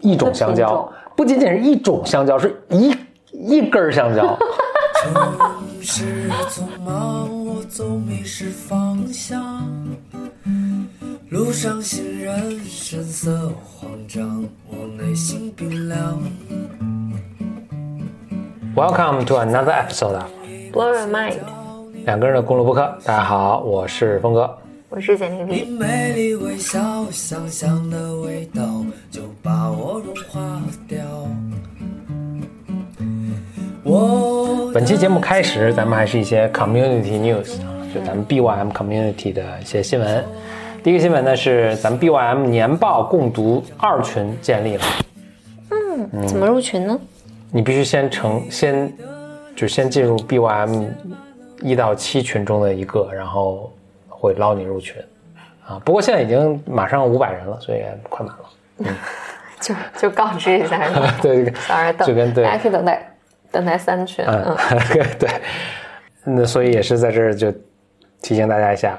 一种香蕉不仅仅是一种香蕉，是一一根儿香蕉。城市匆忙，我总迷失方向。路上行人神色慌张，我内心冰凉。Welcome to another episode of Blow your mind，两个人的公路播客。大家好，我是峰哥。我是简丽你丽。美丽微笑，香香的味道就把我融化掉。我本期节目开始，咱们还是一些 community news，就咱们 BYM community 的一些新闻。第一个新闻呢是咱们 BYM 年报共读二群建立了，嗯怎么入群呢？你必须先成先就先进入 BYM 一到七群中的一个，然后会捞你入群啊。不过现在已经马上五百人了，所以也快满了。就就告知一下，对，这个早上等，就跟对大家可以等待等待三群。嗯嗯，，对，那所以也是在这儿就提醒大家一下，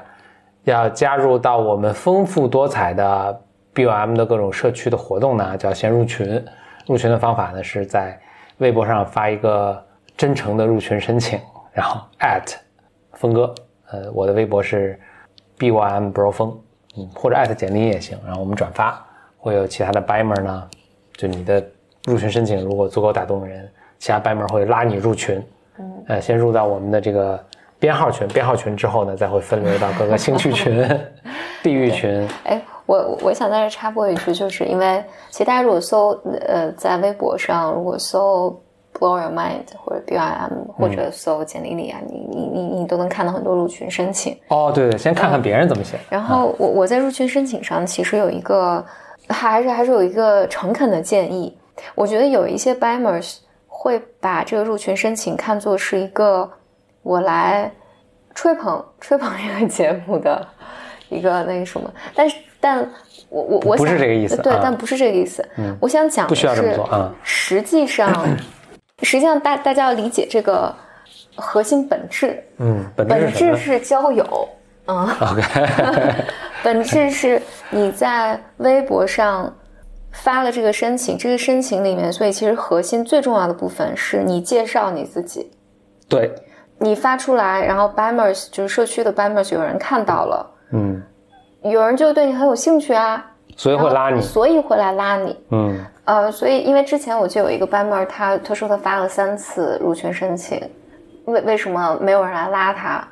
要加入到我们丰富多彩的 BOM 的各种社区的活动呢，就要先入群。入群的方法呢，是在微博上发一个真诚的入群申请，然后 at 峰哥，呃，我的微博是 BYM bro 风，嗯，或者艾特简历也行，然后我们转发，会有其他的 bimer 呢，就你的入群申请如果足够打动人，其他 bimer 会拉你入群，嗯，呃，先入到我们的这个编号群，编号群之后呢，再会分流到各个兴趣群、地域群，哎，我我想在这插播一句，就是因为其实大家如果搜呃在微博上，如果搜 Blow Your Mind 或者 BIM 或者搜简历里啊，你你你你都能看到很多入群申请。哦，对对，先看看别人怎么写，然后我我在入群申请上其实有一个，还是还是有一个诚恳的建议。我觉得有一些 BIMers 会把这个入群申请看作是一个我来吹捧吹捧这个节目的一个那个什么，但是但我我我想不是这个意思对，啊。但不是这个意思。我想讲的不需要这么是做啊。实际上实际上大大家要理解这个核心本质，嗯，本质是交友，嗯。？OK，本质是你在微博上发了这个申请，这个申请里面，所以其实核心最重要的部分是你介绍你自己，对，你发出来，然后 BIMers 就是社区的 BIMers 有人看到了，嗯，有人就对你很有兴趣啊，所以会拉你，所以会来拉你。嗯，呃，所以因为之前我就有一个 BIMer，他他说他发了三次入群申请，为为什么没有人来拉他？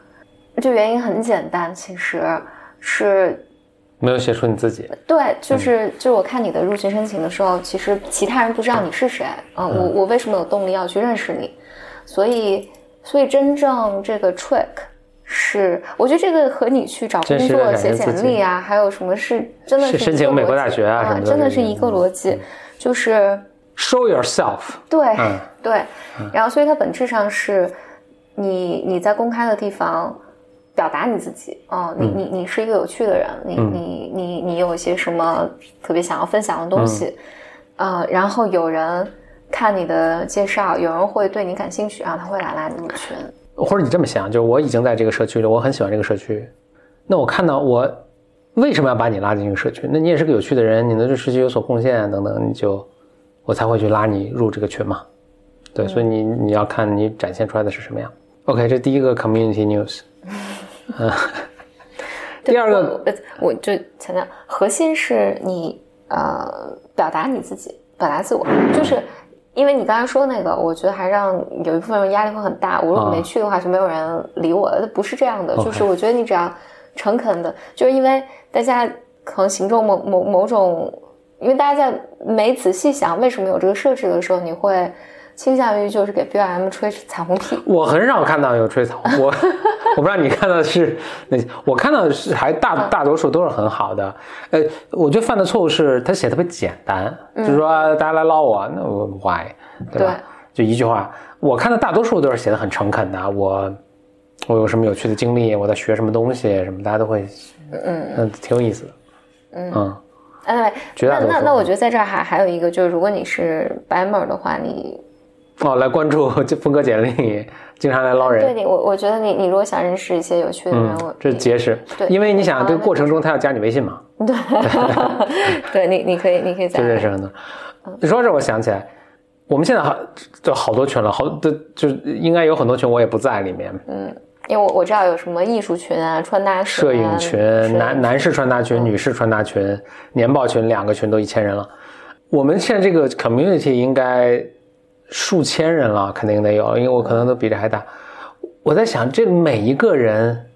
这原因很简单，其实是没有写出你自己，对，就是就是我看你的入群申请的时候，其实其他人不知道你是谁啊、我我为什么有动力要去认识你？所以所以真正这个 trick 是，我觉得这个和你去找工作、写简历啊，还有什么是真的是申请美国大学啊什么的真的是一个逻辑，就是。show yourself，对、嗯对，然后所以它本质上是你你在公开的地方表达你自己哦，你你你是一个有趣的人，你、嗯你你你有一些什么特别想要分享的东西，嗯呃，然后有人看你的介绍，有人会对你感兴趣，然后他会来拉你入群。或者你这么想，就是我已经在这个社区了，我很喜欢这个社区，那我看到我为什么要把你拉进这个社区？那你也是个有趣的人，你能对社区有所贡献等等，你就我才会去拉你入这个群嘛。对，所以你你要看你展现出来的是什么样。OK，这第一个 community news。嗯，第二个，我我就强调，核心是你呃表达你自己，表达自我，就是因为你刚才说那个，我觉得还让有一部分人压力会很大。我如果啊没去的话，就没有人理我。不是这样的，就是我觉得你只要诚恳的，就是因为大家可能行中某某某种，因为大家在没仔细想为什么有这个设置的时候，你会倾向于就是给 BIM 吹彩虹屁。我很少看到有吹草，我 我不知道你看到的是那，我看到的是还大大多数都是很好的。呃，我觉得犯的错误是他写特别简单，就是说啊大家来捞我，那我 why 对吧？就一句话，我看到大多数都是写的很诚恳的，我我有什么有趣的经历，我在学什么东西什么，大家都会嗯嗯。挺有意思的，嗯。哎，那那那我觉得在这儿还还有一个，就是如果你是 BIMer 的话，你哦来关注 这峰哥简历，经常来捞人。对你，我我觉得你你如果想认识一些有趣的人，我嗯，这是结识对，因为你想这个过程中他要加你微信嘛，对，对你你可以你可以在就认识很多。你说这，我想起来，我们现在好就好多群了，好就就应该有很多群我也不在里面。嗯因为我我知道有什么艺术群啊、穿搭群、摄影群、男男士穿搭群、女士穿搭群、年报群，两个群都一千人了。我们现在这个 community 应该数千人了，肯定得有，因为我可能都比这还大。我在想，这每一个人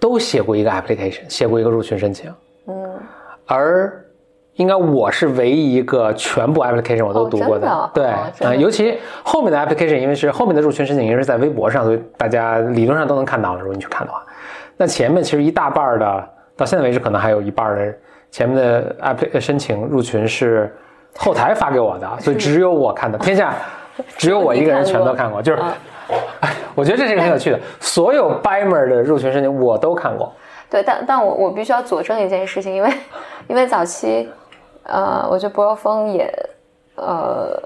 都写过一个 application，写过一个入群申请，嗯，而应该我是唯一一个全部 application 我都读过的。哦对，哦呃尤其后面的 application，因为是后面的入群申请，因为是在微博上，所以大家理论上都能看到了。如果你去看的话，那前面其实一大半儿的，到现在为止可能还有一半儿的前面的 app 申请入群是后台发给我的，所以只有我看的，天下 只有我一个人全都看过，就是。哎，我觉得这是个很有趣的，所有 Bimer 的入群申请我都看过。对，但但我我必须要佐证一件事情，因为 因为早期，呃，我觉得博若峰也，呃，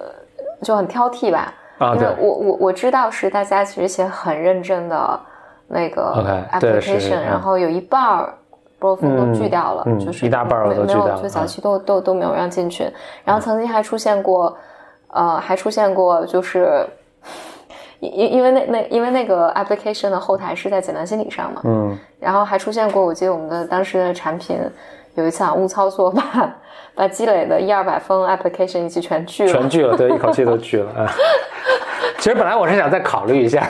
就很挑剔吧。啊对因为我我我知道是大家其实写很认真的那个 application，嗯然后有一半儿。博若峰都拒掉了，就是一大半儿我都拒掉了就早期都都都没有让进群，然后曾经还出现过，呃，还出现过就是，因因因为那那因为那个 application 的后台是在简单心理上嘛，嗯，然后还出现过，我记得我们的当时的产品有一次啊误操作，把把积累的一二百封 application 一起全拒了。全拒了，对，一口气都拒了啊。其实本来我是想再考虑一下，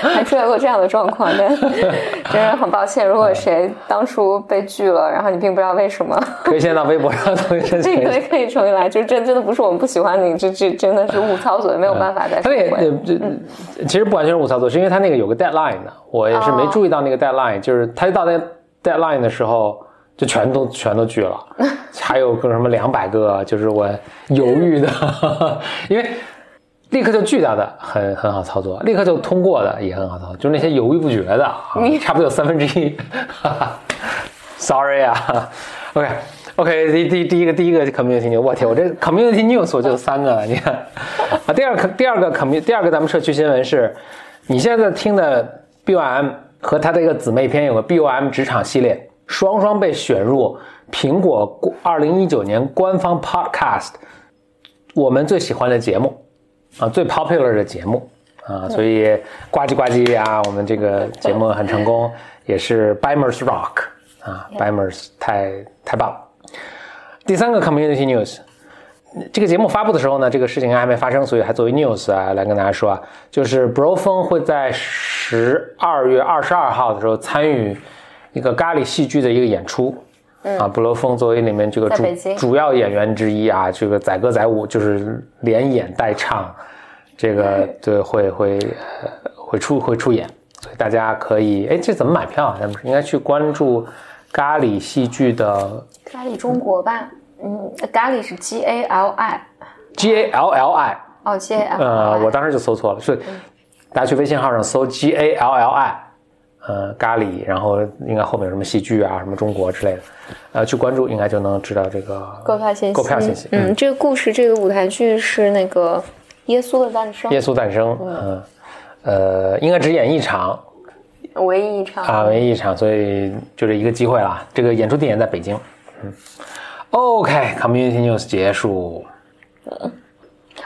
还出现过这样的状况，但 真是很抱歉，如果谁当初被拒了，然后你并不知道为什么，可以先到微博上重新申请。这个可以重新来，就是真真的不是我们不喜欢你，这这真的是误操作，没有办法再他那个收回。呃这其实不完全是误操作，是因为他那个有个 deadline 的，我也是没哦注意到那个 deadline，就是他到那 deadline 的时候。就全都全都拒了，还有个什么两百个，就是我犹豫的，因为立刻就巨大的很很好操作，立刻就通过的也很好操作，就是那些犹豫不决的，啊差不多有三分之一。Sorry 啊，OK OK，第第第一个第一个 community news，我天，我这 community news 我就有三个了，你看。啊，第二个第二个 community 第二个咱们社区新闻是，你现在听的 BOM 和它的一个姊妹篇有个 BOM 职场系列，双双被选入苹果二零一九年官方 podcast 我们最喜欢的节目啊，最 popular 的节目啊，所以呱唧呱唧啊，我们这个节目很成功，也是 Bimers Rock 啊，Bimers 太太棒了。第三个 community news，这个节目发布的时候呢，这个事情还没发生，所以还作为 news 啊来跟大家说啊，就是 Bro 峰会在十二月二十二号的时候参与一个咖喱戏剧的一个演出。啊，布罗峰作为里面这个主主要演员之一啊，这个载歌载舞，就是连演带唱，这个对。会会呃会出会出演，所以大家可以哎，这怎么买票啊？咱们应该去关注咖喱戏剧的咖喱中国吧，嗯，咖喱是 G A L I，G A L L I，哦 G A L，呃，我当时就搜错了，是大家去微信号上搜 G A L L I，呃，咖喱，然后应该后面有什么戏剧啊，什么中国之类的，呃，去关注应该就能知道这个购票信息，购票信息。嗯，这个故事，这个舞台剧是那个耶稣的诞生，耶稣诞生，嗯，呃，应该只演一场唯一一场啊，唯一一场，所以就这一个机会了。这个演出地点在北京，嗯，OK，Community News 结束。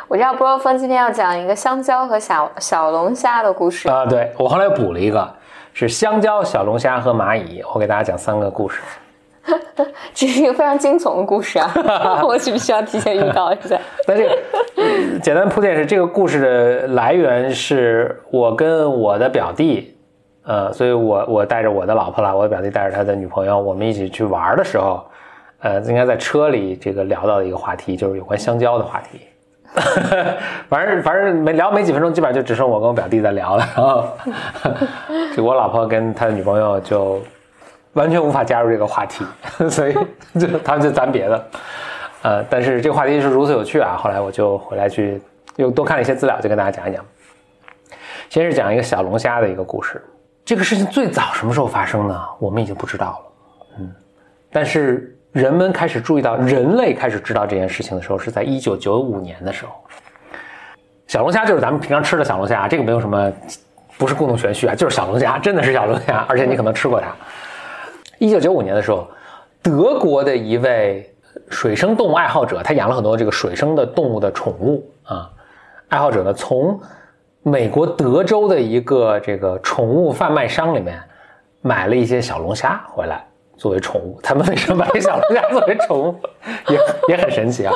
我知道波若峰今天要讲一个香蕉和小小龙虾的故事。啊、对我后来又补了一个，是香蕉、小龙虾和蚂蚁。我给大家讲三个故事。这是一个非常惊悚的故事啊！我需不需要提前预告一下？那这个呃简单铺垫是，这个故事的来源是我跟我的表弟，呃，所以我我带着我的老婆啦，我的表弟带着他的女朋友，我们一起去玩的时候，呃，应该在车里这个聊到的一个话题，就是有关香蕉的话题。反正反正没聊没几分钟，基本上就只剩我跟我表弟在聊了。然后，就我老婆跟他的女朋友就完全无法加入这个话题，所以就他们就咱别的。呃，但是这个话题是如此有趣啊！后来我就回来去又多看了一些资料，就跟大家讲一讲。先是讲一个小龙虾的一个故事。这个事情最早什么时候发生呢？我们已经不知道了。嗯，但是人们开始注意到，人类开始知道这件事情的时候，是在一九九五年的时候。小龙虾就是咱们平常吃的小龙虾，这个没有什么，不是故弄玄虚啊，就是小龙虾，真的是小龙虾，而且你可能吃过它。一九九五年的时候，德国的一位水生动物爱好者，他养了很多这个水生的动物的宠物啊。爱好者呢，从美国德州的一个这个宠物贩卖商里面买了一些小龙虾回来作为宠物。他们为什么买小龙虾作为宠物，也也很神奇啊。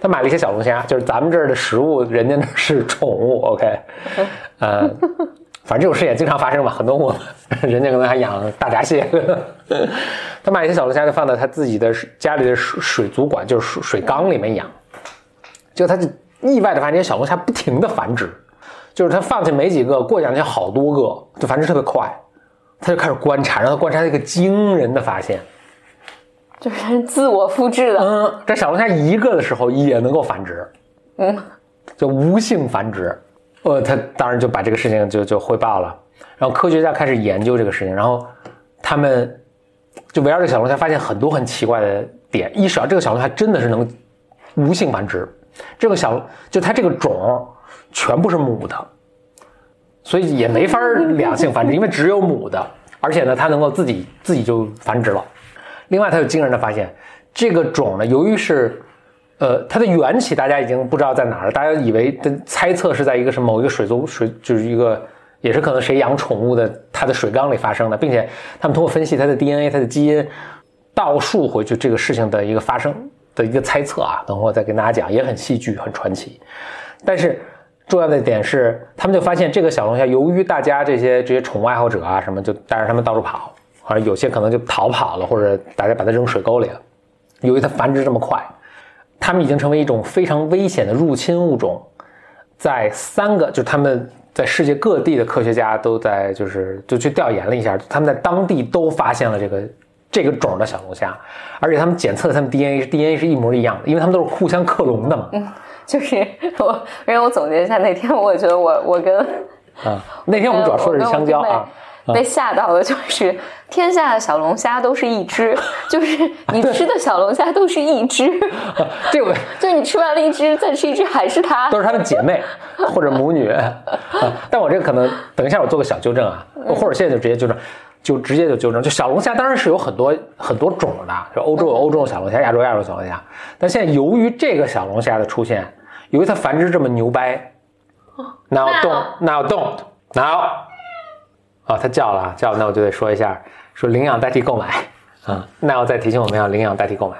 他买了一些小龙虾，就是咱们这儿的食物，人家那是宠物。OK，呃，反正这种事也经常发生嘛，很多我人家可能还养大闸蟹。他买一些小龙虾就放在他自己的家里的水水族馆，就是水水缸里面养。就他就意外的发现，小龙虾不停的繁殖，就是他放进没几个，过两天好多个，就繁殖特别快。他就开始观察，然后观察一个惊人的发现。就是自我复制的，嗯，这小龙虾一个的时候也能够繁殖，嗯，就无性繁殖，呃，他当然就把这个事情就就汇报了，然后科学家开始研究这个事情，然后他们就围绕这小龙虾发现很多很奇怪的点，一是啊，这个小龙虾真的是能无性繁殖，这个小就它这个种全部是母的，所以也没法两性繁殖，因为只有母的，而且呢，它能够自己自己就繁殖了。另外，他有惊人的发现，这个种呢，由于是，呃，它的缘起大家已经不知道在哪儿了，大家以为的猜测是在一个什么某一个水族水，就是一个也是可能谁养宠物的它的水缸里发生的，并且他们通过分析它的 DNA、它的基因，倒数回去这个事情的一个发生的一个猜测啊，等会我再跟大家讲，也很戏剧、很传奇。但是重要的点是，他们就发现这个小龙虾，由于大家这些这些宠物爱好者啊什么，就带着它们到处跑。而有些可能就逃跑了，或者大家把它扔水沟里了。由于它繁殖这么快，它们已经成为一种非常危险的入侵物种。在三个，就他们在世界各地的科学家都在，就是就去调研了一下，他们在当地都发现了这个这个种的小龙虾，而且他们检测他们 DNA，DNA 是一模一样的，因为他们都是互相克隆的嘛。就是我，因为我总结一下，那天我觉得我我跟啊，那天我们主要说的是香蕉啊。被吓到的就是天下的小龙虾都是一只，就是你吃的小龙虾都是一只，这个 就你吃完了一只，再吃一只还是它，都是它们姐妹或者母女。但我这个可能等一下我做个小纠正啊，或者现在就直接纠正，就直接就纠正。就小龙虾当然是有很多很多种的，就欧洲有欧洲的小龙虾，亚洲亚洲小龙虾。但现在由于这个小龙虾的出现，由于它繁殖这么牛掰，now don't now don't now。哦，他叫了，叫，那我就得说一下，说领养代替购买，啊，那要再提醒我们要领养代替购买。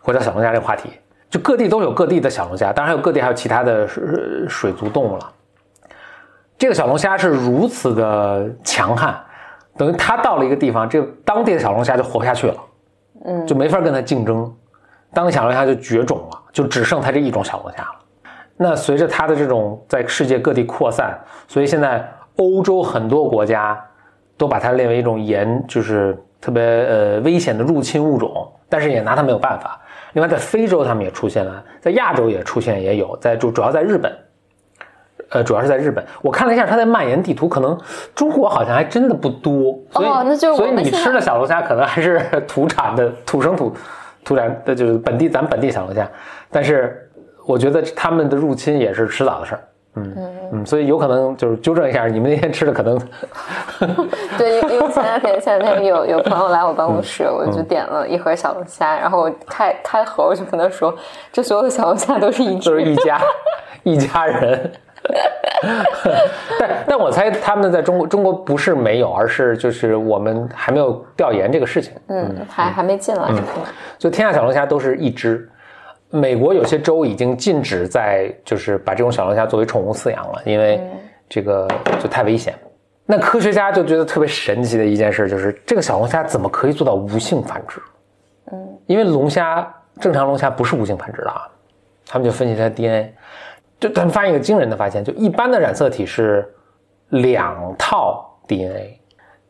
回到小龙虾这个话题，就各地都有各地的小龙虾，当然还有各地还有其他的水水族动物了。这个小龙虾是如此的强悍，等于它到了一个地方，这个当地的小龙虾就活不下去了，嗯，就没法跟它竞争，当地小龙虾就绝种了，就只剩它这一种小龙虾了。那随着它的这种在世界各地扩散，所以现在。欧洲很多国家都把它列为一种严，就是特别呃危险的入侵物种，但是也拿它没有办法。另外，在非洲他们也出现了，在亚洲也出现也有，在主主要在日本，呃，主要是在日本。我看了一下它的蔓延地图，可能中国好像还真的不多。哦，那就是所以你吃的小龙虾可能还是土产的土生土土产的，就是本地咱本地小龙虾。但是我觉得他们的入侵也是迟早的事儿。嗯嗯所以有可能就是纠正一下，你们那天吃的可能，对，因为前两天前两天有有朋友来我办公室，我就点了一盒小龙虾，然后我开开盒，我就跟他说，这所有的小龙虾都是一都是一家 一家人，但但我猜他们在中国中国不是没有，而是就是我们还没有调研这个事情，嗯，还还没进来，就天下小龙虾都是一只。美国有些州已经禁止在，就是把这种小龙虾作为宠物饲养了，因为这个就太危险。那科学家就觉得特别神奇的一件事就是，这个小龙虾怎么可以做到无性繁殖？嗯，因为龙虾正常龙虾不是无性繁殖的啊。他们就分析它的 DNA，就他们发现一个惊人的发现，就一般的染色体是两套 DNA，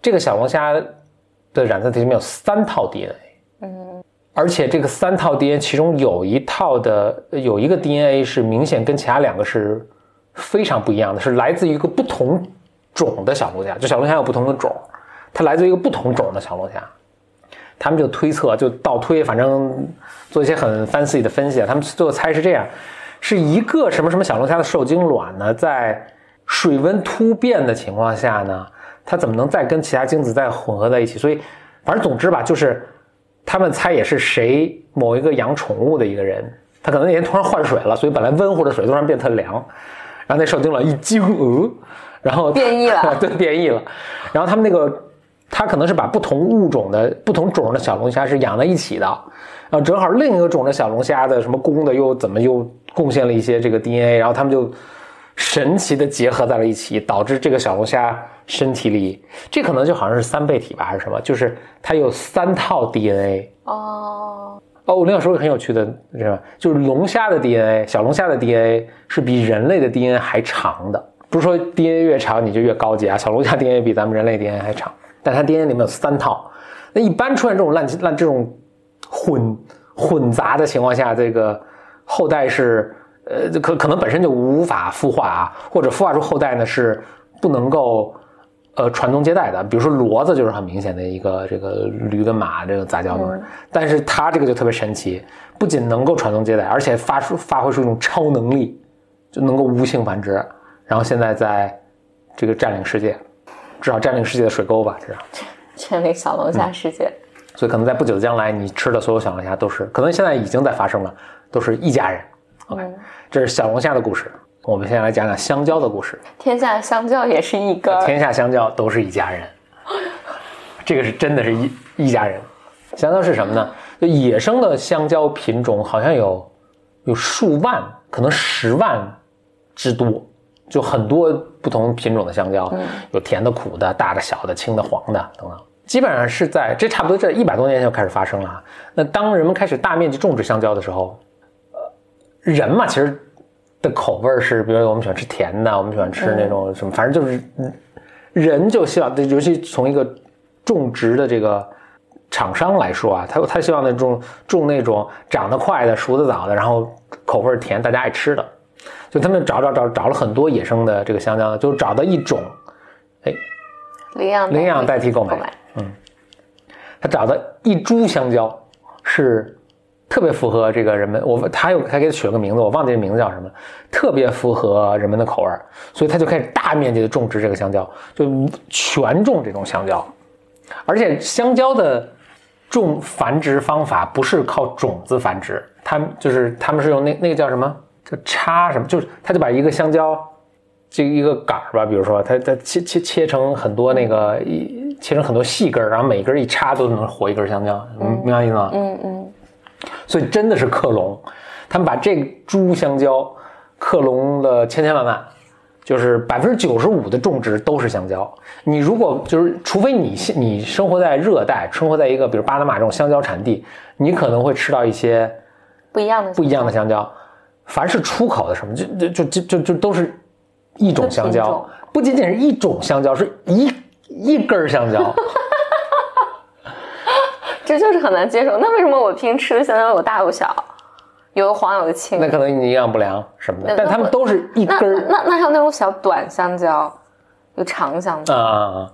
这个小龙虾的染色体里面有三套 DNA。而且这个三套 DNA 其中有一套的有一个 DNA 是明显跟其他两个是非常不一样的，是来自于一个不同种的小龙虾。就小龙虾有不同的种，它来自于一个不同种的小龙虾。他们就推测，就倒推，反正做一些很 fancy 的分析。他们最后猜是这样：是一个什么什么小龙虾的受精卵呢，在水温突变的情况下呢，它怎么能再跟其他精子再混合在一起？所以，反正总之吧，就是。他们猜也是谁某一个养宠物的一个人，他可能那天突然换水了，所以本来温乎的水突然变特凉，然后那受精卵一惊，呃，然后变异了。对，变异了。然后他们那个，他可能是把不同物种的不同种的小龙虾是养在一起的，然后正好另一个种的小龙虾的什么公的又怎么又贡献了一些这个 DNA，然后他们就神奇的结合在了一起，导致这个小龙虾身体里，这可能就好像是三倍体吧，还是什么？就是它有三套 DNA。哦，哦，我那个时候很有趣的，是吧？就是龙虾的 DNA，小龙虾的 DNA 是比人类的 DNA 还长的。不是说 DNA 越长你就越高级啊，小龙虾 DNA 比咱们人类 DNA 还长，但它 DNA 里面有三套。那一般出现这种烂烂这种混混杂的情况下，这个后代是呃可可能本身就无法孵化啊，或者孵化出后代呢是不能够呃传宗接代的。比如说骡子就是很明显的一个这个驴跟马这个杂交嘛，但是它这个就特别神奇，不仅能够传宗接代，而且发出发挥出一种超能力，就能够无性繁殖。然后现在在这个占领世界，至少占领世界的水沟吧，至少。全领小龙虾世界。所以可能在不久的将来，你吃的所有小龙虾都是，可能现在已经在发生了，都是一家人。OK，这是小龙虾的故事。我们先来讲讲香蕉的故事。天下香蕉也是一根。天下香蕉都是一家人，这个是真的是一一家人。香蕉是什么呢？就野生的香蕉品种好像有有数万，可能十万之多，就很多不同品种的香蕉，有甜的、苦的、大的、小的、青的、黄的等等。基本上是在这差不多这一百多年前就开始发生了啊。那当人们开始大面积种植香蕉的时候，呃，人嘛其实的口味是，比如我们喜欢吃甜的，我们喜欢吃那种什么，反正就是嗯人就希望，尤其从一个种植的这个厂商来说啊，他他希望那种种那种长得快的、熟得早的，然后口味甜，大家爱吃的。就他们找找找找了很多野生的这个香蕉，就找到一种，哎，领养领养代替购买。嗯他找到一株香蕉是特别符合这个人们，我他又还给它取了个名字，我忘记这名字叫什么，特别符合人们的口味，所以他就开始大面积的种植这个香蕉，就全种这种香蕉，而且香蕉的种繁殖方法不是靠种子繁殖，他们就是他们是用那那个叫什么叫插什么，就是他就把一个香蕉。这一个杆儿吧，比如说，他他切切切成很多那个一切成很多细根儿，然后每根一插都能活一根香蕉，嗯，明白意思吗？嗯嗯，所以真的是克隆，他们把这株香蕉克隆了千千万万，就是百分之九十五的种植都是香蕉。你如果就是，除非你你生活在热带，生活在一个比如巴拿马这种香蕉产地，你可能会吃到一些不一样的不一样的香蕉。凡是出口的什么，就就就就就就都是。一种香蕉，不仅仅是一种香蕉，是一一根香蕉。这就是很难接受。那为什么我平时吃的香蕉有大有小，有的黄有的青？那可能你营养不良什么的，但它们都是一根儿那那还有那种小短香蕉，有长香蕉。啊！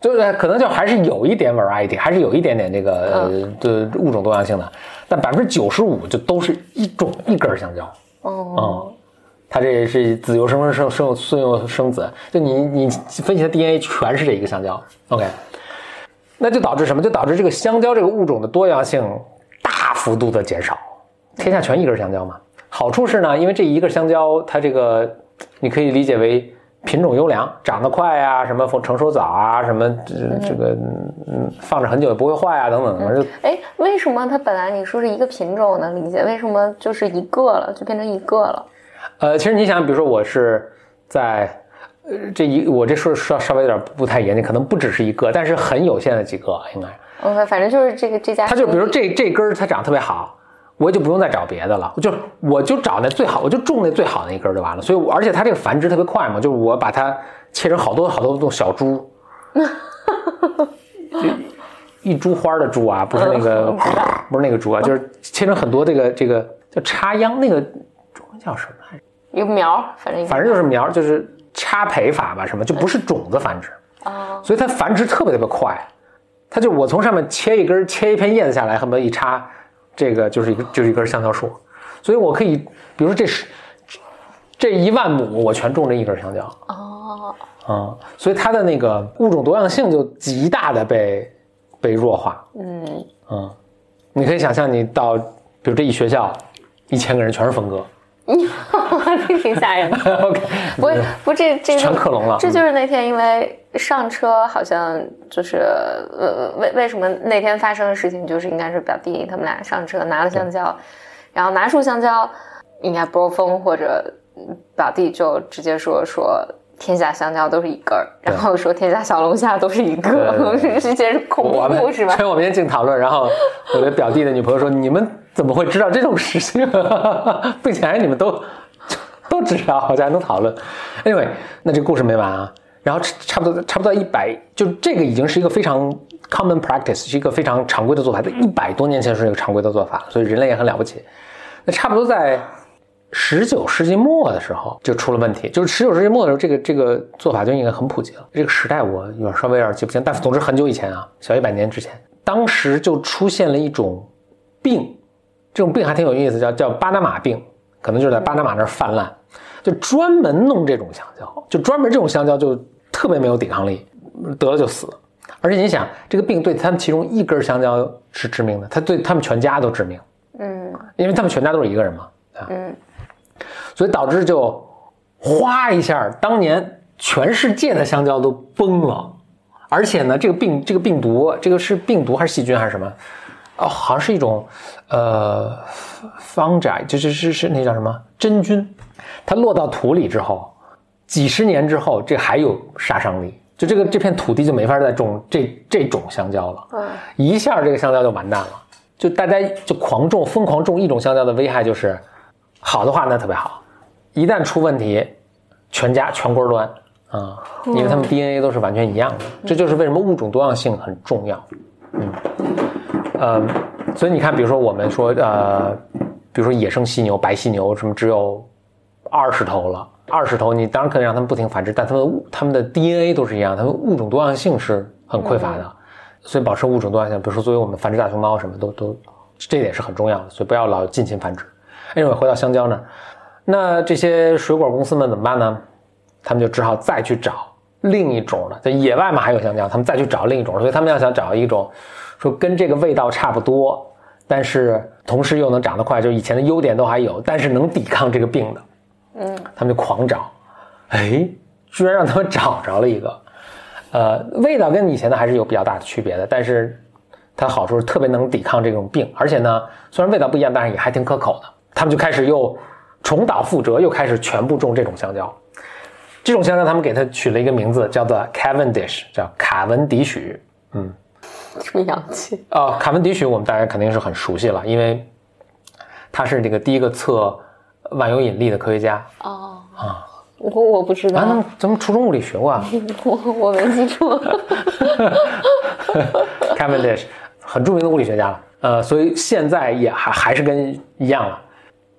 就是可能就还是有一点 variety，还是有一点点这个呃的物种多样性的，但百分之九十五就都是一种一根香蕉。哦，嗯，它这是子由生生生孙由生子，就你你分析的 DNA 全是这一个香蕉，OK，那就导致什么？就导致这个香蕉这个物种的多样性大幅度的减少。天下全一根香蕉嘛，好处是呢，因为这一个香蕉它这个你可以理解为品种优良，长得快啊，什么成熟早啊，什么这这个嗯放着很久也不会坏啊，等等等等，就哎，为什么它本来你说是一个品种，我能理解，为什么就是一个了，就变成一个了？呃，其实你想，比如说我是在，呃，这一我这说稍稍微有点不太严谨，可能不只是一个，但是很有限的几个应该。OK，反正就是这个这家它就比如这这根儿它长得特别好，我就不用再找别的了，我就我就找那最好，我就种那最好那一根儿就完了。所以我，而且它这个繁殖特别快嘛，就是我把它切成好多好多种小株，就一株花的株啊，不是那个 不是那个株啊，就是切成很多这个这个叫插秧，那个中文叫什么来着？一个苗，反正反正就是苗，就是插培法吧，什么就不是种子繁殖，啊，所以它繁殖特别特别快。它就我从上面切一根，切一片叶子下来，恨不得一插，这个就是一个就是一根香蕉树。所以我可以，比如说这是这一万亩，我全种这一根香蕉哦，啊、所以它的那个物种多样性就极大的被被弱化。嗯，嗯，你可以想象，你到比如这一学校一千个人全是峰哥这 挺吓人的。OK，不不，这这全克隆了这就是那天因为上车好像就是呃为为什么那天发生的事情，就是应该是表弟他们俩上车拿了香蕉，然后拿出香蕉，应该波峰或者嗯表弟就直接说说。天下香蕉都是一根儿，然后说天下小龙虾都是一个，这些是恐怖故事吧所？以我们今天净讨论，然后我的表弟的女朋友说：“你们怎么会知道这种事情？并且还你们都 都知道，好像还能讨论。”Anyway，那这故事没完啊。然后差不多差不多一百，就这个已经是一个非常 common practice，是一个非常常规的做法，在一百多年前是一个常规的做法，所以人类也很了不起。那差不多在十九世纪末的时候就出了问题，就是十九世纪末的时候，这个这个做法就应该很普及了。这个时代我有点稍微有点记不清，但总之很久以前啊，小一百年之前，当时就出现了一种病，这种病还挺有意思，叫叫巴拿马病，可能就是在巴拿马那儿泛滥，就专门弄这种香蕉，就专门这种香蕉就特别没有抵抗力，得了就死。而且你想，这个病对他们其中一根香蕉是致命的，他对他们全家都致命，嗯。因为他们全家都是一个人嘛，啊，嗯。所以导致就哗一下，当年全世界的香蕉都崩了，而且呢，这个病这个病毒，这个是病毒还是细菌还是什么？哦，好像是一种呃 fungi，就是是是那叫什么？真菌，它落到土里之后，几十年之后，这还有杀伤力，就这个这片土地就没法再种这这种香蕉了。嗯。一下这个香蕉就完蛋了，就大家就狂种疯狂种一种香蕉的危害就是，好的话那特别好，一旦出问题，全家全锅端啊、因为他们 DNA 都是完全一样的，这就是为什么物种多样性很重要。嗯，呃，所以你看，比如说我们说呃，比如说野生犀牛、白犀牛什么只有二十头了。二十头，你当然可以让它们不停繁殖，但它们的物它们的 DNA 都是一样，它们物种多样性是很匮乏的。所以保持物种多样性，比如说作为我们繁殖大熊猫什么都都，这点是很重要的，所以不要老近亲繁殖。anyway，回到香蕉那儿，那这些水果公司们怎么办呢？他们就只好再去找另一种了，在野外嘛还有香蕉，他们再去找另一种，所以他们要想找一种说跟这个味道差不多，但是同时又能长得快，就以前的优点都还有，但是能抵抗这个病的，嗯他们就狂找，哎，居然让他们找着了一个，呃，味道跟以前的还是有比较大的区别的，但是它好处是特别能抵抗这种病，而且呢，虽然味道不一样，但是也还挺可口的。他们就开始又重蹈覆辙，又开始全部种这种香蕉。这种香蕉他们给它取了一个名字，叫做 Cavendish，叫卡文迪许。嗯，这么洋气。啊，卡文迪许我们大家肯定是很熟悉了，因为他是这个第一个测万有引力的科学家哦啊。我我不知道，啊，那咱们初中物理学过啊。我我没记住。Cavendish 很著名的物理学家了，呃，所以现在也还还是跟一样了。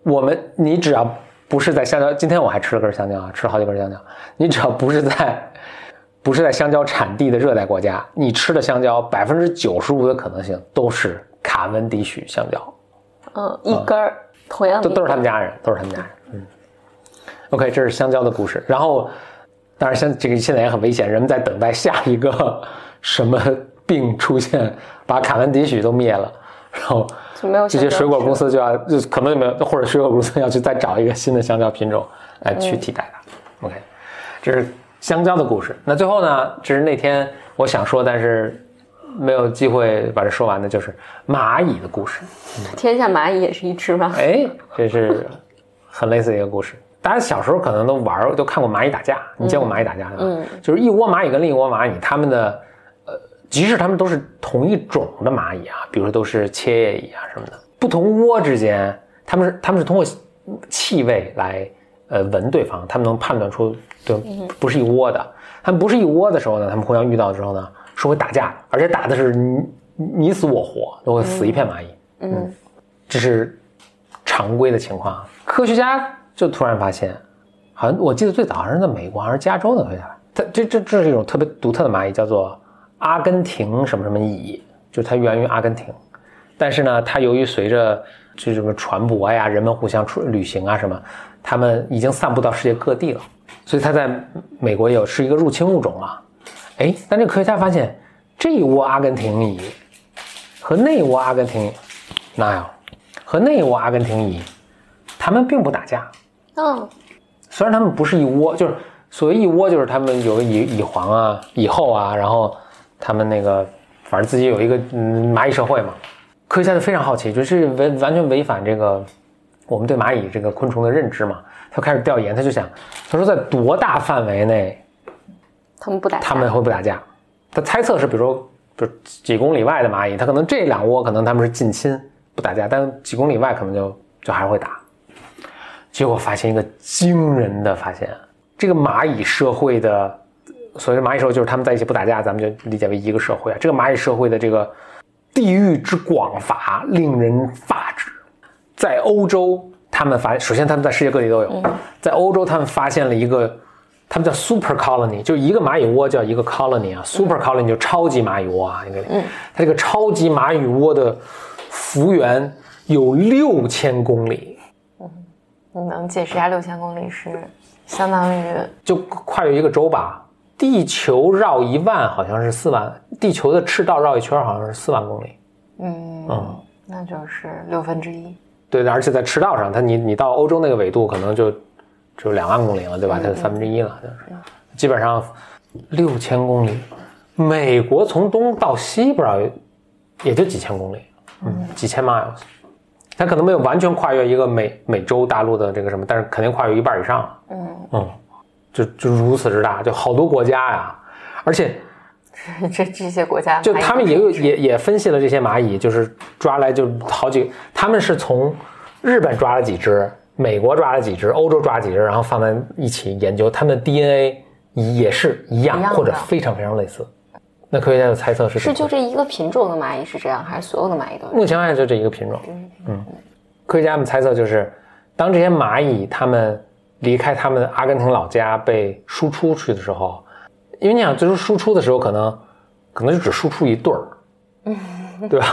我们你只要不是在香蕉，今天我还吃了根香蕉啊，吃了好几根香蕉。你只要不是在不是在香蕉产地的热带国家，你吃的香蕉百分之九十五的可能性都是卡文迪许香蕉，嗯，一根儿，同样的都都是他们家人，都是他们家人。嗯，OK，这是香蕉的故事。然后，当然现这个现在也很危险，人们在等待下一个什么病出现，把卡文迪许都灭了，然后这些水果公司就要就可能就没有，或者水果公司要去再找一个新的香蕉品种来去替代它。OK，这是香蕉的故事。那最后呢，这是那天我想说，但是没有机会把这说完的，就是蚂蚁的故事。天下蚂蚁也是一只吗？哎，这是很类似一个故事。大家小时候可能都玩儿都看过蚂蚁打架，你见过蚂蚁打架对吧？嗯就是一窝蚂蚁跟另一窝蚂蚁，它们的呃，即使它们都是同一种的蚂蚁啊，比如说都是切叶蚁啊什么的，不同窝之间，它们是它们是通过气味来呃闻对方，他们能判断出对不是一窝的。他们不是一窝的时候呢，他们互相遇到的时候呢是会打架的，而且打的是你你死我活，都会死一片蚂蚁。嗯这是常规的情况。科学家就突然发现，好像我记得最早是在美国，还是加州的科学家，它这这这是一种特别独特的蚂蚁，叫做阿根廷什么什么蚁，就是它源于阿根廷。但是呢，它由于随着这什么船舶呀，人们互相出旅行啊什么，它们已经散布到世界各地了，所以它在美国有是一个入侵物种啊。哎，但这个科学家发现，这一窝阿根廷蚁和那一窝阿根廷蚁，那呀，和那一窝阿根廷蚁，它们并不打架。嗯虽然它们不是一窝，就是所谓一窝，就是它们有个蚁蚁皇啊、蚁后啊，然后它们那个反正自己有一个嗯蚂蚁社会嘛。科学家就非常好奇，就是违完全违反这个我们对蚂蚁这个昆虫的认知嘛。他开始调研，他就想，他说在多大范围内他们不打架，他们会不打架？他猜测是，比如说，比如几公里外的蚂蚁，它可能这两窝可能他们是近亲不打架，但几公里外可能就就还是会打。结果发现一个惊人的发现，这个蚂蚁社会的所谓的蚂蚁社会，就是他们在一起不打架，咱们就理解为一个社会啊。这个蚂蚁社会的这个地域之广乏令人发指。在欧洲，他们发首先他们在世界各地都有，在欧洲他们发现了一个，他们叫 super colony，就一个蚂蚁窝叫一个 colony 啊，super colony 就超级蚂蚁窝啊，那个，它这个超级蚂蚁窝的幅员有六千公里，你能解释一下六千公里是相当于就跨越一个州吧。地球绕一万好像是四万，地球的赤道绕一圈好像是四万公里。嗯嗯，那就是六分之一。对的，而且在赤道上，它你你到欧洲那个纬度可能就只有两万公里了，对吧？它三分之一了，就是基本上六千公里。美国从东到西不知道也就几千公里，嗯，几千 miles。它可能没有完全跨越一个美美洲大陆的这个什么，但是肯定跨越一半以上。嗯，嗯，就就如此之大，就好多国家呀，而且 这这些国家就他们也有也也分析了这些蚂蚁，就是抓来就好几，他们是从日本抓了几只，美国抓了几只，欧洲抓几只，然后放在一起研究，它们的 DNA 也是一样或者非常非常类似。那科学家的猜测是是就这一个品种的蚂蚁是这样，还是所有的蚂蚁都是？目前看就这一个品种。嗯，科学家们猜测就是，当这些蚂蚁它们离开他们阿根廷老家被输出去的时候，因为你想，最初输出的时候可能可能就只输出一对儿，嗯对吧？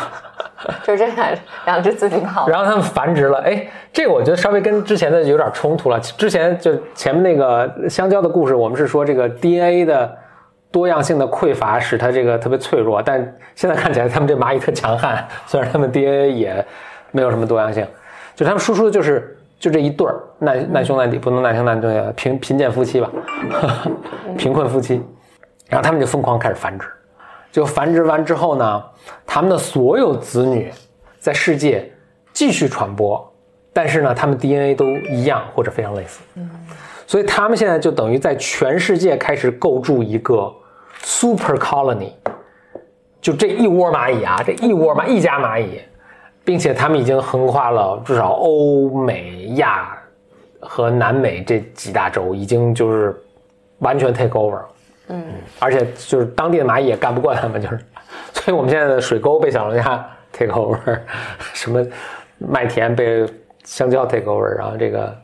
就这两两只自己跑。然后他们繁殖了，哎，这个我觉得稍微跟之前的有点冲突了。之前就前面那个香蕉的故事，我们是说这个 DNA 的多样性的匮乏使它这个特别脆弱，但现在看起来他们这蚂蚁特强悍，虽然他们 DNA 也没有什么多样性，就他们输出的就是就这一对儿难难兄难弟，不能难兄难弟，贫贫贱夫妻吧，贫困夫妻，然后他们就疯狂开始繁殖。就繁殖完之后呢，他们的所有子女在世界继续传播，但是呢，他们 DNA 都一样或者非常类似。所以他们现在就等于在全世界开始构筑一个 super colony，就这一窝蚂蚁啊，这一窝蚂一家蚂蚁，并且他们已经横跨了至少欧美亚和南美这几大洲，已经就是完全 take over 了。嗯，而且就是当地的蚂蚁也干不过他们，就是，所以我们现在的水沟被小龙虾 take over，什么麦田被香蕉 take over，然后这个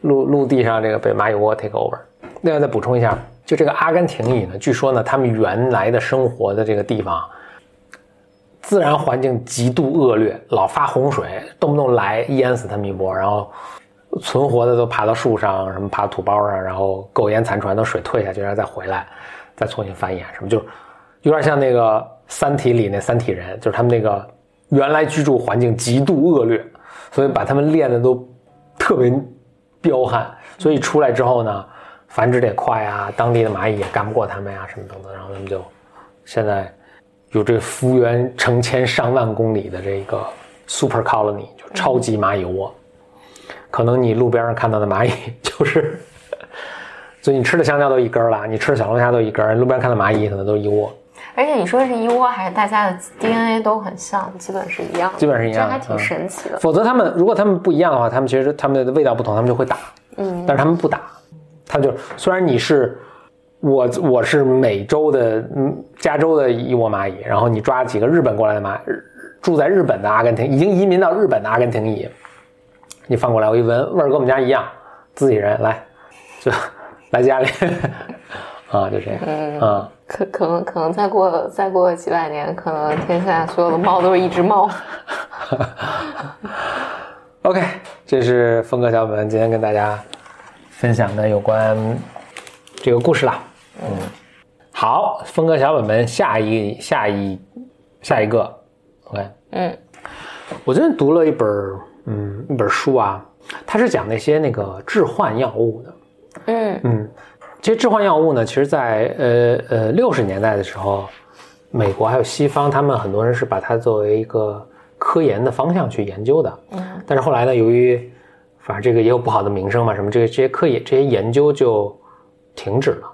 陆陆地上这个被蚂蚁窝 take over。另外再补充一下，就这个阿根廷蚁呢，据说呢，他们原来的生活的这个地方，自然环境极度恶劣，老发洪水，动不动来淹死他们一波，然后存活的都爬到树上，什么爬土包上，然后苟延残喘，等水退下去，然后再回来，再重新繁衍，什么就？有点像那个《三体》里那三体人，就是他们那个原来居住环境极度恶劣，所以把他们练的都特别彪悍，所以出来之后呢，繁殖得快啊，当地的蚂蚁也干不过他们呀，什么等等，然后他们就现在有这幅员成千上万公里的这个 super colony，就超级蚂蚁窝。可能你路边上看到的蚂蚁 就是，所以你吃的香蕉都一根了，你吃的小龙虾都一根，路边看到蚂蚁可能都一窝，而且你说是一窝，还是大家的 DNA 都很像，基本是一样的，基本是一样的这还挺神奇的。否则他们如果他们不一样的话，他们其实他们的味道不同，他们就会打。嗯，但是他们不打，他就虽然你是我我是美洲的嗯加州的一窝蚂蚁，然后你抓几个日本过来的蚂日住在日本的阿根廷已经移民到日本的阿根廷蚁，你放过来我一闻味儿跟我们家一样，自己人来就来家里 啊就这样啊。可可能可能再过再过几百年，可能天下所有的猫都是一只猫。OK，这是峰哥小本本今天跟大家分享的有关这个故事啦。嗯，好，峰哥小本本下一下一下一个，OK，嗯，我最近读了一本嗯一本书啊，它是讲那些那个致幻药物的。嗯嗯，这些致幻药物呢，其实在呃呃六十年代的时候，美国还有西方，他们很多人是把它作为一个科研的方向去研究的。嗯但是后来呢，由于反正这个也有不好的名声嘛，什么这个这些科研这些研究就停止了。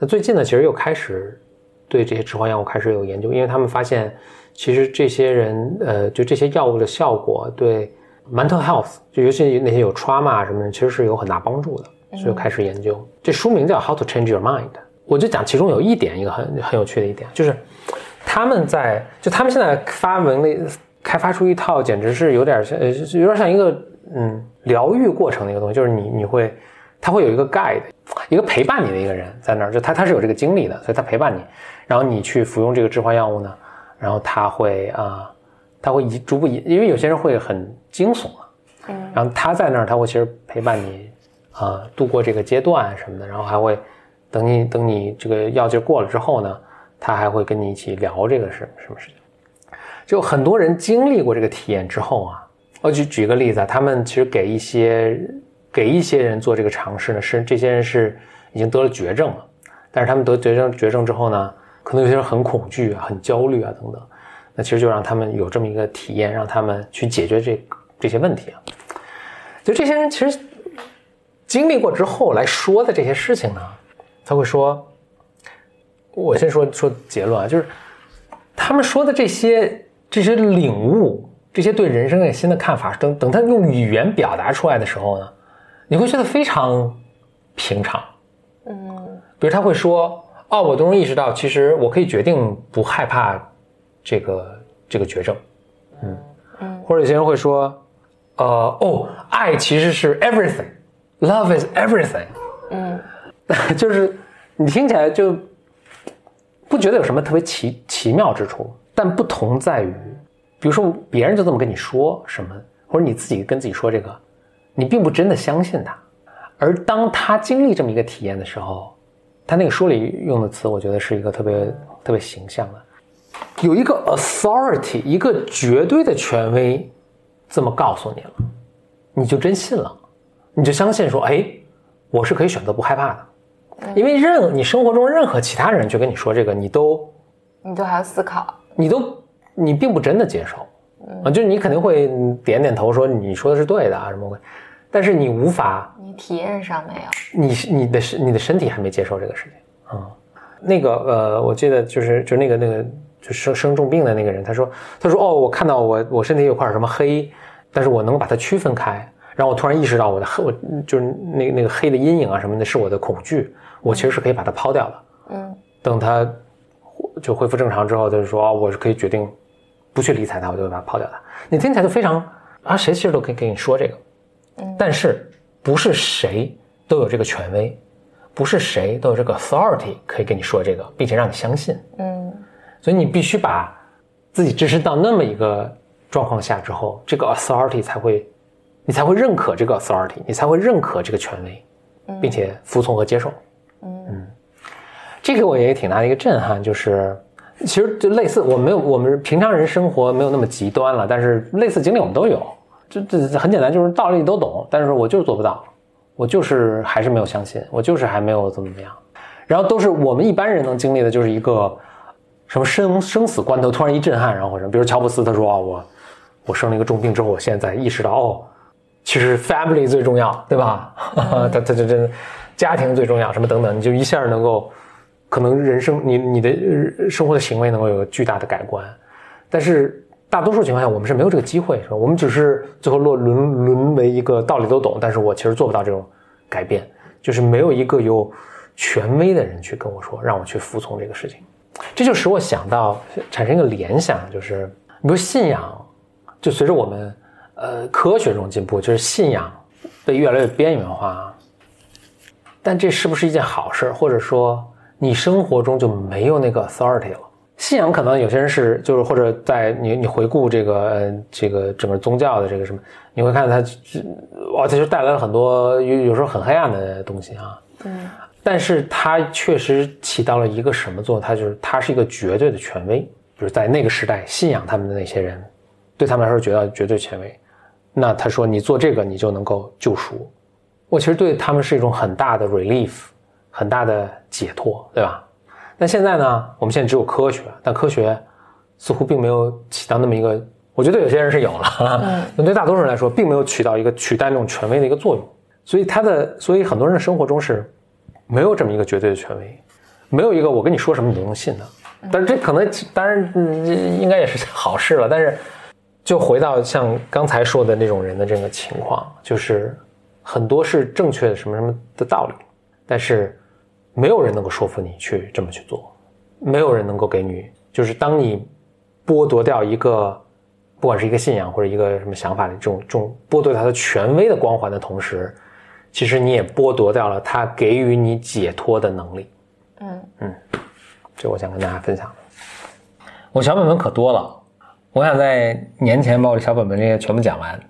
那最近呢，其实又开始对这些致幻药物开始有研究，因为他们发现，其实这些人呃，就这些药物的效果对 mental health，就尤其那些有 trauma 什么的，其实是有很大帮助的，所以开始研究。这书名叫《How to Change Your Mind》，我就讲其中有一点，一个很很有趣的一点，就是他们在就他们现在发文了开发出一套，简直是有点像呃，有点像一个嗯疗愈过程的一个东西，就是你你会它会有一个 guide，一个陪伴你的一个人在那儿，就他他是有这个经历的，所以他陪伴你，然后你去服用这个致幻药物呢，然后他会啊、他会一逐步引，因为有些人会很惊悚啊，嗯然后他在那儿，他会其实陪伴你啊、度过这个阶段什么的，然后还会等你等你这个药劲儿过了之后呢，他还会跟你一起聊这个是什么事情。就很多人经历过这个体验之后啊，我举举个例子啊，他们其实给一些给一些人做这个尝试呢，是这些人是已经得了绝症了，但是他们得绝症绝症之后呢，可能有些人很恐惧啊、很焦虑啊等等，那其实就让他们有这么一个体验，让他们去解决这这些问题啊。就这些人其实经历过之后来说的这些事情呢，他会说，我先说说结论啊，就是他们说的这些这些领悟，这些对人生的新的看法，等等他用语言表达出来的时候呢，你会觉得非常平常。嗯比如他会说：“哦，我终于意识到，其实我可以决定不害怕这个这个绝症。”嗯嗯或者有些人会说：“呃，哦，爱其实是 everything，love is everything。嗯” 就是你听起来就不觉得有什么特别奇奇妙之处，但不同在于，比如说别人就这么跟你说什么，或者你自己跟自己说这个，你并不真的相信他，而当他经历这么一个体验的时候，他那个书里用的词，我觉得是一个特别特别形象的，有一个 authority，一个绝对的权威，这么告诉你了，你就真信了，你就相信说，哎，我是可以选择不害怕的。因为任你生活中任何其他人去跟你说这个，你都你都还要思考。你都你并不真的接受啊，就是你肯定会点点头说你说的是对的啊什么鬼，但是你无法，你体验上没有？你你的身你的身体还没接受这个事情啊。那个呃，我记得就是就那个那个就生生重病的那个人，他说他说哦，我看到我我身体有块什么黑，但是我能把它区分开，然后我突然意识到我的黑，我就是那那个黑的阴影啊什么的，是我的恐惧，我其实是可以把它抛掉的。嗯等他就恢复正常之后，他就说啊，我是可以决定不去理睬他，我就会把它抛掉它。你听起来就非常啊，谁其实都可以跟你说这个，嗯。但是不是谁都有这个权威，不是谁都有这个 authority 可以跟你说这个，并且让你相信。嗯。所以你必须把自己置身到那么一个状况下之后，这个 authority 才会，你才会认可这个 authority，你才会认可这个权威，并且服从和接受。嗯。这个我也挺大的一个震撼，就是其实就类似，我没有我们平常人生活没有那么极端了，但是类似经历我们都有，这这很简单，就是道理都懂，但是我就是做不到，我就是还是没有相信，我就是还没有怎么怎么样，然后都是我们一般人能经历的，就是一个什么生生死关头突然一震撼，然后或者比如乔布斯他说啊我我生了一个重病之后，我现在意识到哦，其实 family 最重要，对吧？他他他他家庭最重要，什么等等，你就一下能够。可能人生你你的生活的行为能够有个巨大的改观，但是大多数情况下我们是没有这个机会，是吧？我们只是最后落沦沦为一个道理都懂，但是我其实做不到这种改变，就是没有一个有权威的人去跟我说，让我去服从这个事情，这就使我想到产生一个联想，就是比如信仰，就随着我们呃科学这种进步，就是信仰被越来越边缘化，但这是不是一件好事？或者说？你生活中就没有那个 authority 了。信仰可能有些人是，就是或者在你你回顾这个呃这个整个宗教的这个什么，你会看到它，哇，它就带来了很多有有时候很黑暗的东西啊。对但是它确实起到了一个什么作用？它就是它是一个绝对的权威，就是在那个时代信仰他们的那些人，对他们来说觉得绝对权威。那他说你做这个你就能够救赎，我其实对他们是一种很大的 relief，很大的解脱，对吧？但现在呢，我们现在只有科学，但科学似乎并没有起到那么一个，我觉得有些人是有了，那对大多数人来说，并没有起到一个取代那种权威的一个作用。所以他的，所以很多人的生活中是没有这么一个绝对的权威，没有一个我跟你说什么你都能信的。但是这可能当然嗯应该也是好事了。但是就回到像刚才说的那种人的这个情况，就是很多是正确的什么什么的道理，但是没有人能够说服你去这么去做，没有人能够给你，就是当你剥夺掉一个不管是一个信仰或者一个什么想法的这种这种剥夺它的权威的光环的同时，其实你也剥夺掉了它给予你解脱的能力。嗯嗯，这我想跟大家分享的。我小本本可多了，我想在年前把我的小本本这些全部讲完。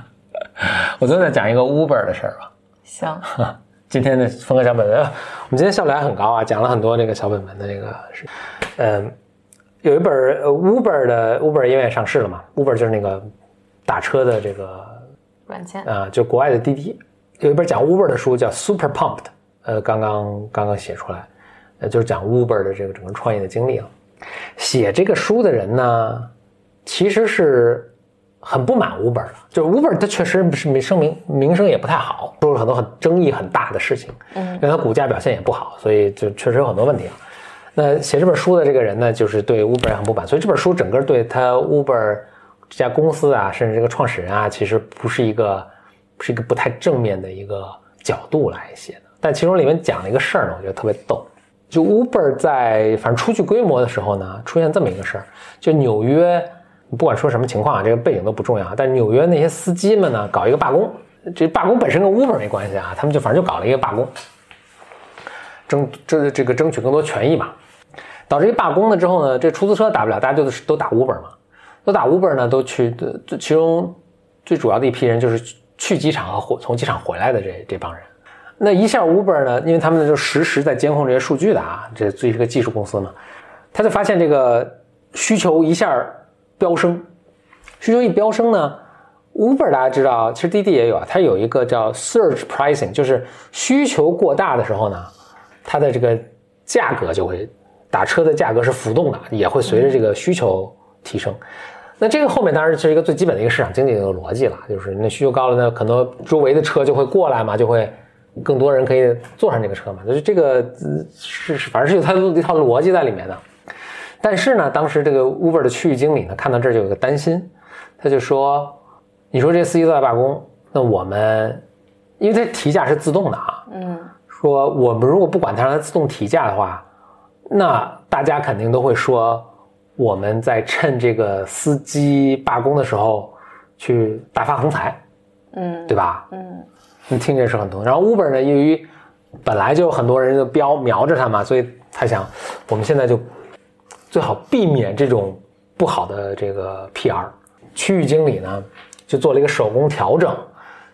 我最后再讲一个 Uber 的事儿吧。行，今天的风格小本本，呃 我们今天效率还很高啊，讲了很多这个小本本的这个是，嗯，有一本呃 Uber 的 Uber 因为上市了嘛，Uber 就是那个打车的这个软件。啊、就国外的滴滴，有一本讲 Uber 的书叫 Super Pumped，呃，刚刚刚刚写出来，呃，就是讲 Uber 的这个整个创业的经历了。写这个书的人呢，其实是很不满 Uber 的，就是 Uber 它确实是没声名名声也不太好，做了很多很争议很大的事情，嗯因为它股价表现也不好，所以就确实有很多问题啊。那写这本书的这个人呢，就是对 Uber 也很不满，所以这本书整个对他 Uber 这家公司啊，甚至这个创始人啊，其实不是一个是一个不太正面的一个角度来写的。但其中里面讲了一个事儿呢，我觉得特别逗。就 Uber 在反正初具规模的时候呢，出现这么一个事儿，就纽约不管说什么情况啊，这个背景都不重要，但纽约那些司机们呢，搞一个罢工，这罢工本身跟 Uber 没关系啊，他们就反正就搞了一个罢工，争这这个争取更多权益嘛。导致一罢工了之后呢，这出租车打不了，大家就都打 Uber 嘛，都打 Uber 呢，都去，最其中最主要的一批人就是去机场和回从机场回来的这这帮人。那一下 Uber 呢，因为他们就实时在监控这些数据的啊，这这是个技术公司嘛，他就发现这个需求一下飙升，需求一飙升呢，Uber 大家知道，其实滴滴也有啊，它有一个叫 surge pricing，就是需求过大的时候呢，它的这个价格就会打车的价格是浮动的，也会随着这个需求提升。那这个后面当然是一个最基本的一个市场经济的逻辑了，就是那需求高了那，可能周围的车就会过来嘛，就会更多人可以坐上这个车嘛，就是这个是是反正是有它的一套逻辑在里面的。但是呢，当时这个 Uber 的区域经理呢，看到这儿就有个担心，他就说：“你说这司机都在罢工，那我们因为他提价是自动的啊，嗯说我们如果不管他让他自动提价的话，那大家肯定都会说我们在趁这个司机罢工的时候去大发横财，嗯，对吧？嗯你听这是很多。然后 Uber 呢，由于本来就有很多人就标瞄着他嘛，所以他想，我们现在就最好避免这种不好的这个 PR。区域经理呢，就做了一个手工调整，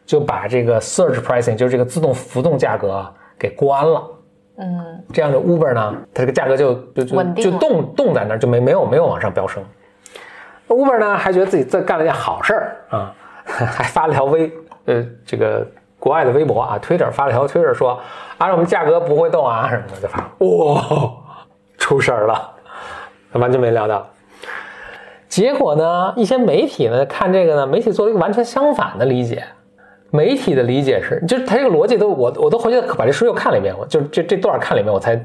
就把这个 surge pricing，就是这个自动浮动价格啊给关了。嗯这样的 Uber 呢，它这个价格就就就就稳定了冻冻在那儿，就没没有没有往上飙升。那 Uber 呢，还觉得自己在干了件好事儿啊，还发了条微呃这个国外的微博啊，Twitter 发了条 Twitter 说，啊我们价格不会动啊什么的，就发，哇、出事儿了，完全没料到。结果呢，一些媒体呢看这个呢，媒体做了一个完全相反的理解。媒体的理解是，就是他这个逻辑都我我都回去把这书又看了一遍，我就这这段看了一遍，我才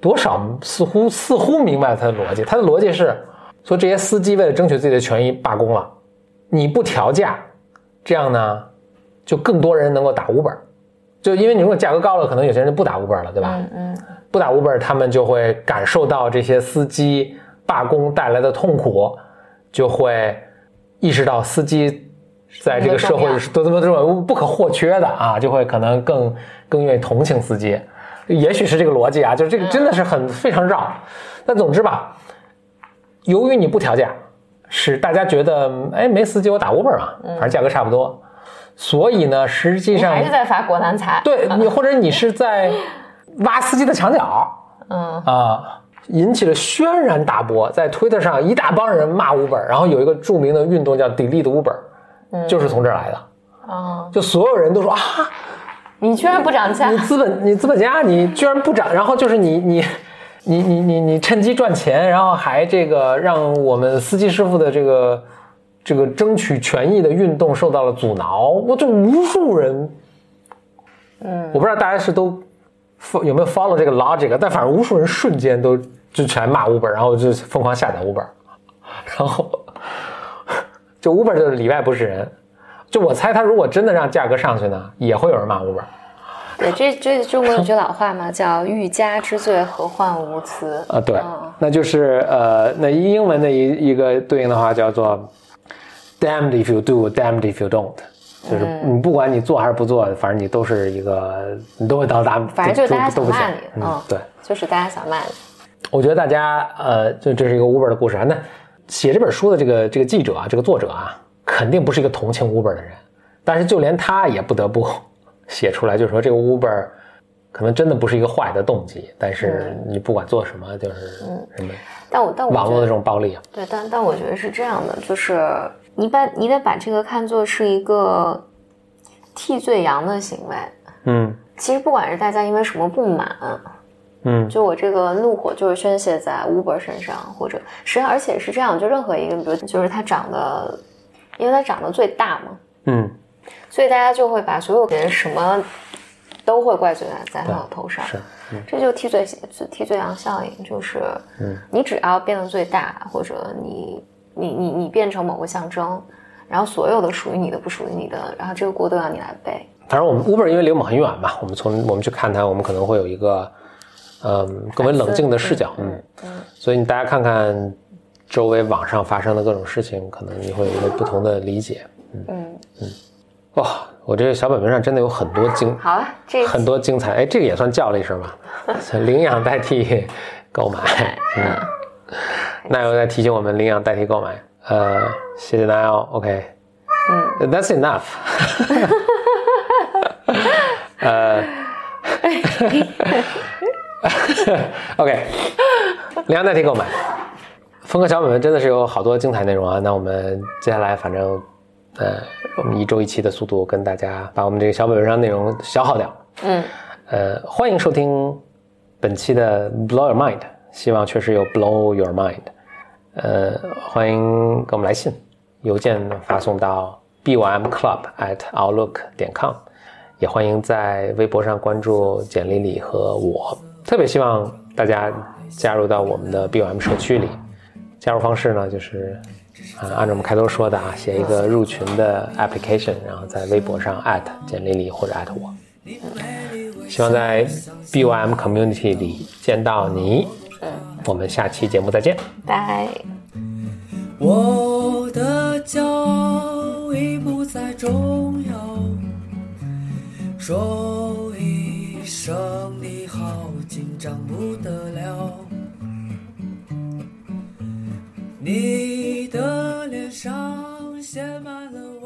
多少似乎似乎明白了他的逻辑。他的逻辑是说，这些司机为了争取自己的权益罢工了，你不调价，这样呢，就更多人能够打五本。就因为你如果价格高了，可能有些人就不打五本了，对吧？嗯嗯不打 Uber，他们就会感受到这些司机罢工带来的痛苦，就会意识到司机在这个社会是多么多么不可或缺的啊，就会可能更更愿意同情司机。也许是这个逻辑啊，就是这个真的是很非常绕。但总之吧，由于你不调价，使大家觉得哎没司机我打 Uber 嘛，反正价格差不多，所以呢，实际上还是在发国难财。对你或者你是在挖司机的墙角。嗯啊，引起了轩然大波，在推特上一大帮人骂 Uber，然后有一个著名的运动叫 Delete Uber，就是从这儿来的。啊，就所有人都说啊，你居然不涨价你？资本你资本家你居然不涨，然后就是你你你你你你趁机赚钱，然后还这个让我们司机师傅的这个这个争取权益的运动受到了阻挠，我就无数人，嗯，我不知道大家是都有没有 follow 这个 logic，但反正无数人瞬间都就全骂 Uber，然后就疯狂下载 Uber，然后就 Uber 就是里外不是人。就我猜，他如果真的让价格上去呢，也会有人骂 Uber。对，这这中国有句老话嘛，叫“欲加之罪，何患无辞”。啊，对，嗯那就是呃，那英文的一一个对应的话叫做 “damned if you do, damned if you don't”，就是嗯你不管你做还是不做，反正你都是一个，你都会到达，反正就是大家都不骂你，嗯。嗯，对，就是大家想骂你。我觉得大家呃，就这是一个 Uber 的故事啊。那写这本书的这个这个记者啊，这个作者啊，肯定不是一个同情 Uber 的人，但是就连他也不得不写出来，就是说这个 Uber 可能真的不是一个坏的动机，但是你不管做什么，就是什么但我但我网络的这种暴力啊，对，但但我觉得是这样的，就是你把你得把这个看作是一个替罪羊的行为。嗯。其实不管是大家因为什么不满，嗯。就我这个怒火就是宣泄在 Uber 身上，或者实际上而且是这样，就任何一个，比如就是它长得，因为它长得最大嘛，嗯，所以大家就会把所有人什么都会怪罪在在他的头上，是，嗯。这就替罪替罪羊效应，就是，你只要变得最大，或者你你你你变成某个象征，然后所有的属于你的不属于你的，然后这个锅都要你来背。反正我们 Uber 因为离我们很远嘛，我们从我们去看它，我们可能会有一个嗯更为冷静的视角，嗯嗯所以你大家看看周围网上发生的各种事情，可能你会有一个不同的理解。嗯嗯，哇，我这个小本本上真的有很多精好了，这很多精彩，哎，这个也算叫了一声吧 领养代替购买，嗯，那又在提醒我们领养代替购买，呃，谢谢 Niall，OK，嗯。That's enough 呃，OK，领养代替购买，风格小本本真的是有好多精彩内容啊。那我们接下来反正，呃，我们一周一期的速度跟大家把我们这个小本本上内容消耗掉。嗯。呃，欢迎收听本期的 Blow Your Mind，希望确实有 Blow Your Mind。呃，欢迎给我们来信，邮件发送到 bymclub at outlook 点 com，也欢迎在微博上关注简历里和我。特别希望大家加入到我们的 BYM 社区里。加入方式呢，就是啊，按照我们开头说的啊，写一个入群的 application，然后在微博上艾特简历里或者艾特我。希望在 BYM community 里见到你。我们下期节目再见。拜。我的骄傲已不再重要，说一声你好，紧张不得了。你的脸上写满了。